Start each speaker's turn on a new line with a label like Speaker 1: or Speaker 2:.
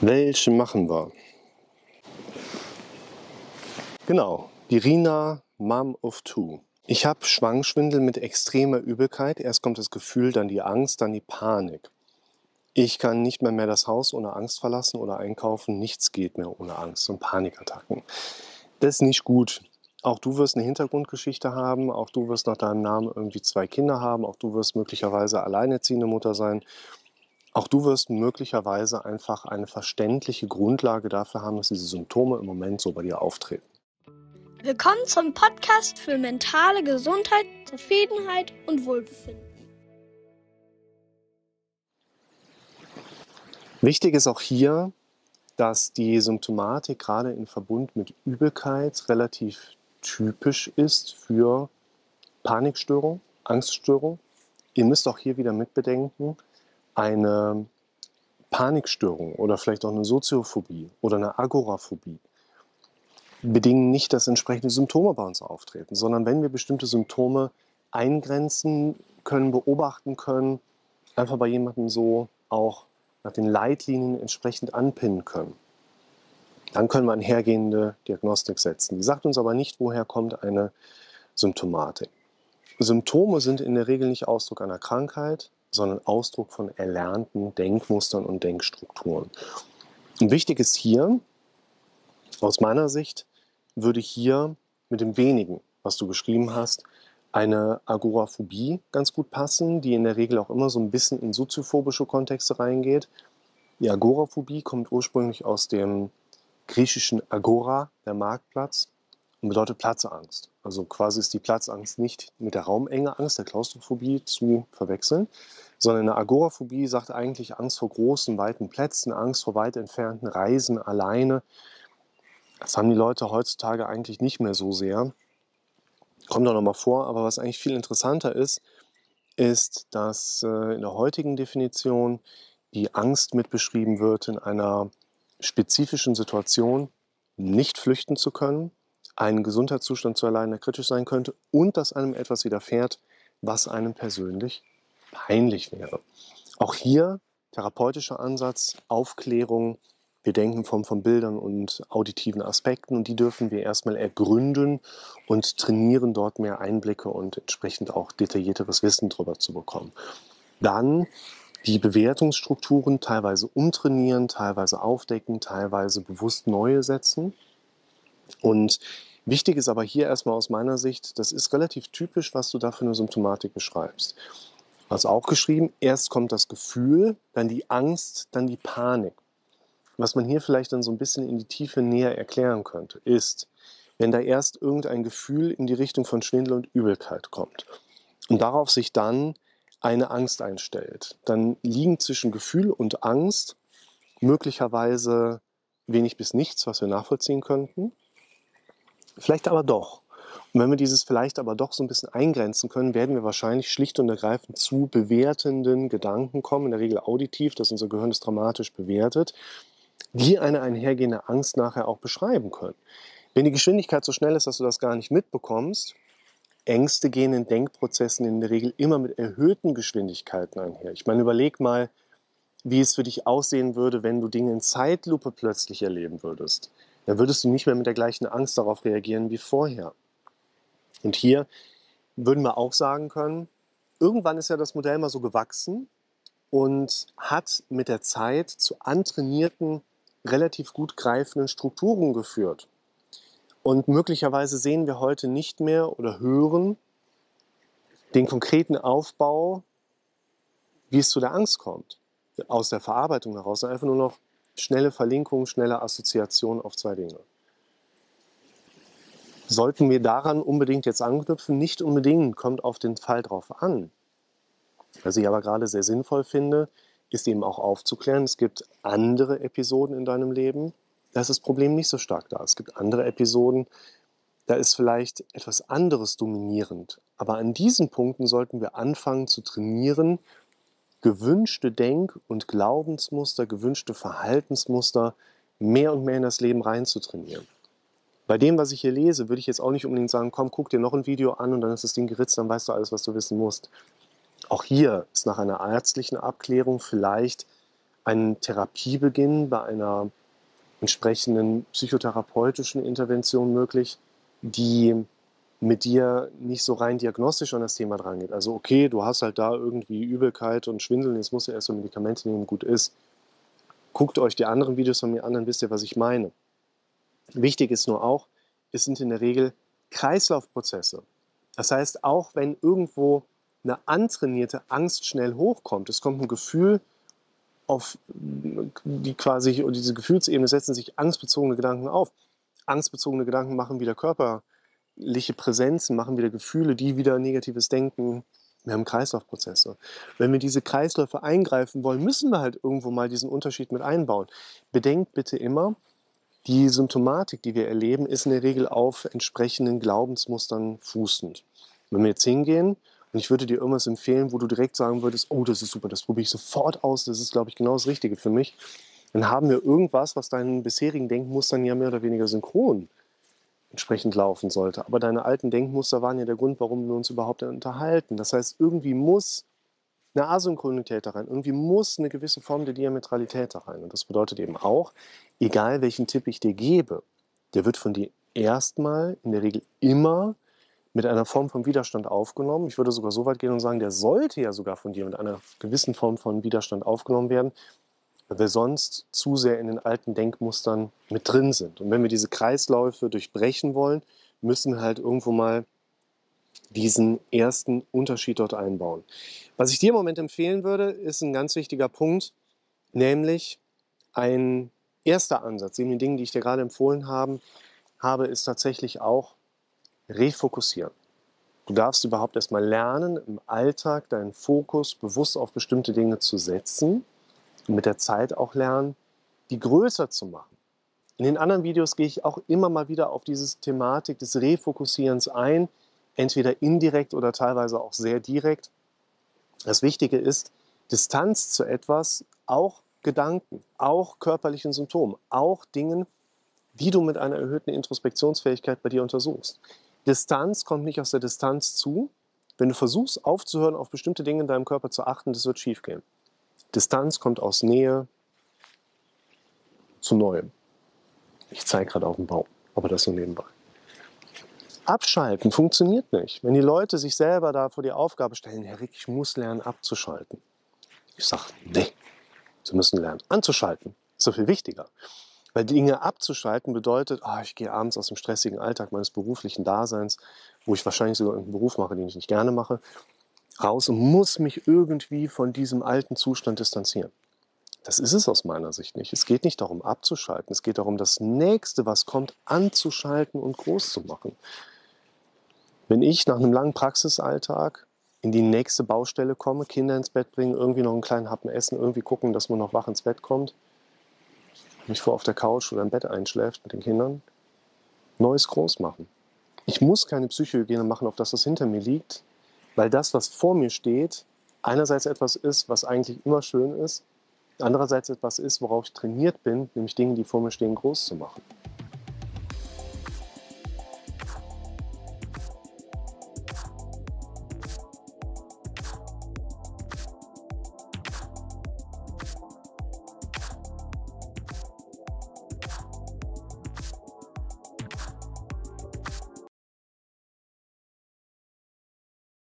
Speaker 1: Welche machen wir? Genau, die Rina Mom of Two. Ich habe Schwangschwindel mit extremer Übelkeit. Erst kommt das Gefühl, dann die Angst, dann die Panik. Ich kann nicht mehr, mehr das Haus ohne Angst verlassen oder einkaufen. Nichts geht mehr ohne Angst und Panikattacken. Das ist nicht gut. Auch du wirst eine Hintergrundgeschichte haben, auch du wirst nach deinem Namen irgendwie zwei Kinder haben, auch du wirst möglicherweise alleinerziehende Mutter sein. Auch du wirst möglicherweise einfach eine verständliche Grundlage dafür haben, dass diese Symptome im Moment so bei dir auftreten.
Speaker 2: Willkommen zum Podcast für mentale Gesundheit, Zufriedenheit und Wohlbefinden.
Speaker 1: Wichtig ist auch hier, dass die Symptomatik gerade in Verbund mit Übelkeit relativ typisch ist für Panikstörung, Angststörung. Ihr müsst auch hier wieder mitbedenken, eine Panikstörung oder vielleicht auch eine Soziophobie oder eine Agoraphobie bedingen nicht, dass entsprechende Symptome bei uns auftreten, sondern wenn wir bestimmte Symptome eingrenzen können, beobachten können, einfach bei jemandem so auch nach den Leitlinien entsprechend anpinnen können. Dann können wir eine hergehende Diagnostik setzen. Die sagt uns aber nicht, woher kommt eine Symptomatik. Symptome sind in der Regel nicht Ausdruck einer Krankheit, sondern Ausdruck von erlernten Denkmustern und Denkstrukturen. Und wichtig ist hier, aus meiner Sicht, würde hier mit dem wenigen, was du beschrieben hast, eine Agoraphobie ganz gut passen, die in der Regel auch immer so ein bisschen in soziophobische Kontexte reingeht. Die Agoraphobie kommt ursprünglich aus dem griechischen Agora, der Marktplatz, und bedeutet Platzangst. Also quasi ist die Platzangst nicht mit der Raumenge Angst, der Klaustrophobie zu verwechseln, sondern eine Agoraphobie sagt eigentlich Angst vor großen, weiten Plätzen, Angst vor weit entfernten Reisen alleine, das haben die Leute heutzutage eigentlich nicht mehr so sehr. Kommt auch noch mal vor, aber was eigentlich viel interessanter ist, ist, dass äh, in der heutigen Definition die Angst mit beschrieben wird, in einer spezifischen Situation nicht flüchten zu können, einen Gesundheitszustand zu erleiden, der kritisch sein könnte und dass einem etwas widerfährt, was einem persönlich peinlich wäre. Auch hier therapeutischer Ansatz, Aufklärung, wir denken von, von Bildern und auditiven Aspekten und die dürfen wir erstmal ergründen und trainieren, dort mehr Einblicke und entsprechend auch detaillierteres Wissen darüber zu bekommen. Dann die Bewertungsstrukturen teilweise umtrainieren, teilweise aufdecken, teilweise bewusst neue setzen. Und wichtig ist aber hier erstmal aus meiner Sicht, das ist relativ typisch, was du da für eine Symptomatik beschreibst. Hast auch geschrieben, erst kommt das Gefühl, dann die Angst, dann die Panik. Was man hier vielleicht dann so ein bisschen in die Tiefe näher erklären könnte, ist, wenn da erst irgendein Gefühl in die Richtung von Schwindel und Übelkeit kommt und darauf sich dann eine Angst einstellt, dann liegen zwischen Gefühl und Angst möglicherweise wenig bis nichts, was wir nachvollziehen könnten. Vielleicht aber doch. Und wenn wir dieses vielleicht aber doch so ein bisschen eingrenzen können, werden wir wahrscheinlich schlicht und ergreifend zu bewertenden Gedanken kommen, in der Regel auditiv, dass unser Gehirn es dramatisch bewertet die eine einhergehende Angst nachher auch beschreiben können. Wenn die Geschwindigkeit so schnell ist, dass du das gar nicht mitbekommst, Ängste gehen in Denkprozessen in der Regel immer mit erhöhten Geschwindigkeiten einher. Ich meine, überleg mal, wie es für dich aussehen würde, wenn du Dinge in Zeitlupe plötzlich erleben würdest. Dann würdest du nicht mehr mit der gleichen Angst darauf reagieren wie vorher. Und hier würden wir auch sagen können, irgendwann ist ja das Modell mal so gewachsen und hat mit der Zeit zu antrainierten relativ gut greifenden Strukturen geführt. Und möglicherweise sehen wir heute nicht mehr oder hören den konkreten Aufbau, wie es zu der Angst kommt, aus der Verarbeitung heraus, einfach nur noch schnelle Verlinkung, schnelle Assoziation auf zwei Dinge. Sollten wir daran unbedingt jetzt anknüpfen? Nicht unbedingt, kommt auf den Fall drauf an. Was ich aber gerade sehr sinnvoll finde, ist eben auch aufzuklären, es gibt andere Episoden in deinem Leben, da ist das Problem nicht so stark da. Es gibt andere Episoden, da ist vielleicht etwas anderes dominierend. Aber an diesen Punkten sollten wir anfangen zu trainieren, gewünschte Denk- und Glaubensmuster, gewünschte Verhaltensmuster mehr und mehr in das Leben reinzutrainieren. Bei dem, was ich hier lese, würde ich jetzt auch nicht unbedingt sagen, komm, guck dir noch ein Video an und dann ist das Ding geritzt, dann weißt du alles, was du wissen musst. Auch hier ist nach einer ärztlichen Abklärung vielleicht einen Therapiebeginn bei einer entsprechenden psychotherapeutischen Intervention möglich, die mit dir nicht so rein diagnostisch an das Thema drangeht. Also okay, du hast halt da irgendwie Übelkeit und Schwindeln, jetzt musst du erst so Medikamente nehmen, gut ist. Guckt euch die anderen Videos von mir an, dann wisst ihr, was ich meine. Wichtig ist nur auch, es sind in der Regel Kreislaufprozesse. Das heißt, auch wenn irgendwo eine antrainierte Angst schnell hochkommt, es kommt ein Gefühl auf die quasi, und diese Gefühlsebene setzen sich angstbezogene Gedanken auf. Angstbezogene Gedanken machen wieder körperliche Präsenzen, machen wieder Gefühle, die wieder negatives Denken. Wir haben Kreislaufprozesse. Wenn wir diese Kreisläufe eingreifen wollen, müssen wir halt irgendwo mal diesen Unterschied mit einbauen. Bedenkt bitte immer, die Symptomatik, die wir erleben, ist in der Regel auf entsprechenden Glaubensmustern fußend. Wenn wir jetzt hingehen und ich würde dir irgendwas empfehlen, wo du direkt sagen würdest, oh, das ist super, das probiere ich sofort aus, das ist, glaube ich, genau das Richtige für mich, dann haben wir irgendwas, was deinen bisherigen Denkmustern ja mehr oder weniger synchron entsprechend laufen sollte. Aber deine alten Denkmuster waren ja der Grund, warum wir uns überhaupt unterhalten. Das heißt, irgendwie muss eine Asynchronität da rein. Irgendwie muss eine gewisse Form der Diametralität da rein. Und das bedeutet eben auch, egal welchen Tipp ich dir gebe, der wird von dir erstmal in der Regel immer mit einer Form von Widerstand aufgenommen. Ich würde sogar so weit gehen und sagen, der sollte ja sogar von dir mit einer gewissen Form von Widerstand aufgenommen werden, weil wir sonst zu sehr in den alten Denkmustern mit drin sind. Und wenn wir diese Kreisläufe durchbrechen wollen, müssen wir halt irgendwo mal diesen ersten Unterschied dort einbauen. Was ich dir im Moment empfehlen würde, ist ein ganz wichtiger Punkt, nämlich ein erster Ansatz, neben den Dingen, die ich dir gerade empfohlen habe, habe, ist tatsächlich auch refokussieren. Du darfst überhaupt erstmal lernen, im Alltag deinen Fokus bewusst auf bestimmte Dinge zu setzen und mit der Zeit auch lernen, die größer zu machen. In den anderen Videos gehe ich auch immer mal wieder auf diese Thematik des Refokussierens ein, entweder indirekt oder teilweise auch sehr direkt. Das Wichtige ist, Distanz zu etwas, auch Gedanken, auch körperlichen Symptomen, auch Dingen, die du mit einer erhöhten Introspektionsfähigkeit bei dir untersuchst. Distanz kommt nicht aus der Distanz zu. Wenn du versuchst aufzuhören, auf bestimmte Dinge in deinem Körper zu achten, das wird schiefgehen. Distanz kommt aus Nähe zu Neuem. Ich zeige gerade auf den Baum, aber das so nebenbei. Abschalten funktioniert nicht. Wenn die Leute sich selber da vor die Aufgabe stellen, Herr Rick, ich muss lernen abzuschalten. Ich sage, nee, sie müssen lernen anzuschalten. Ist so viel wichtiger. Weil Dinge abzuschalten bedeutet, oh, ich gehe abends aus dem stressigen Alltag meines beruflichen Daseins, wo ich wahrscheinlich sogar einen Beruf mache, den ich nicht gerne mache, raus und muss mich irgendwie von diesem alten Zustand distanzieren. Das ist es aus meiner Sicht nicht. Es geht nicht darum abzuschalten. Es geht darum, das nächste, was kommt, anzuschalten und groß zu machen. Wenn ich nach einem langen Praxisalltag in die nächste Baustelle komme, Kinder ins Bett bringen, irgendwie noch einen kleinen Happen essen, irgendwie gucken, dass man noch wach ins Bett kommt, mich vor auf der Couch oder im Bett einschläft mit den Kindern, Neues groß machen. Ich muss keine Psychohygiene machen, auf das das hinter mir liegt, weil das, was vor mir steht, einerseits etwas ist, was eigentlich immer schön ist, andererseits etwas ist, worauf ich trainiert bin, nämlich Dinge, die vor mir stehen, groß zu machen.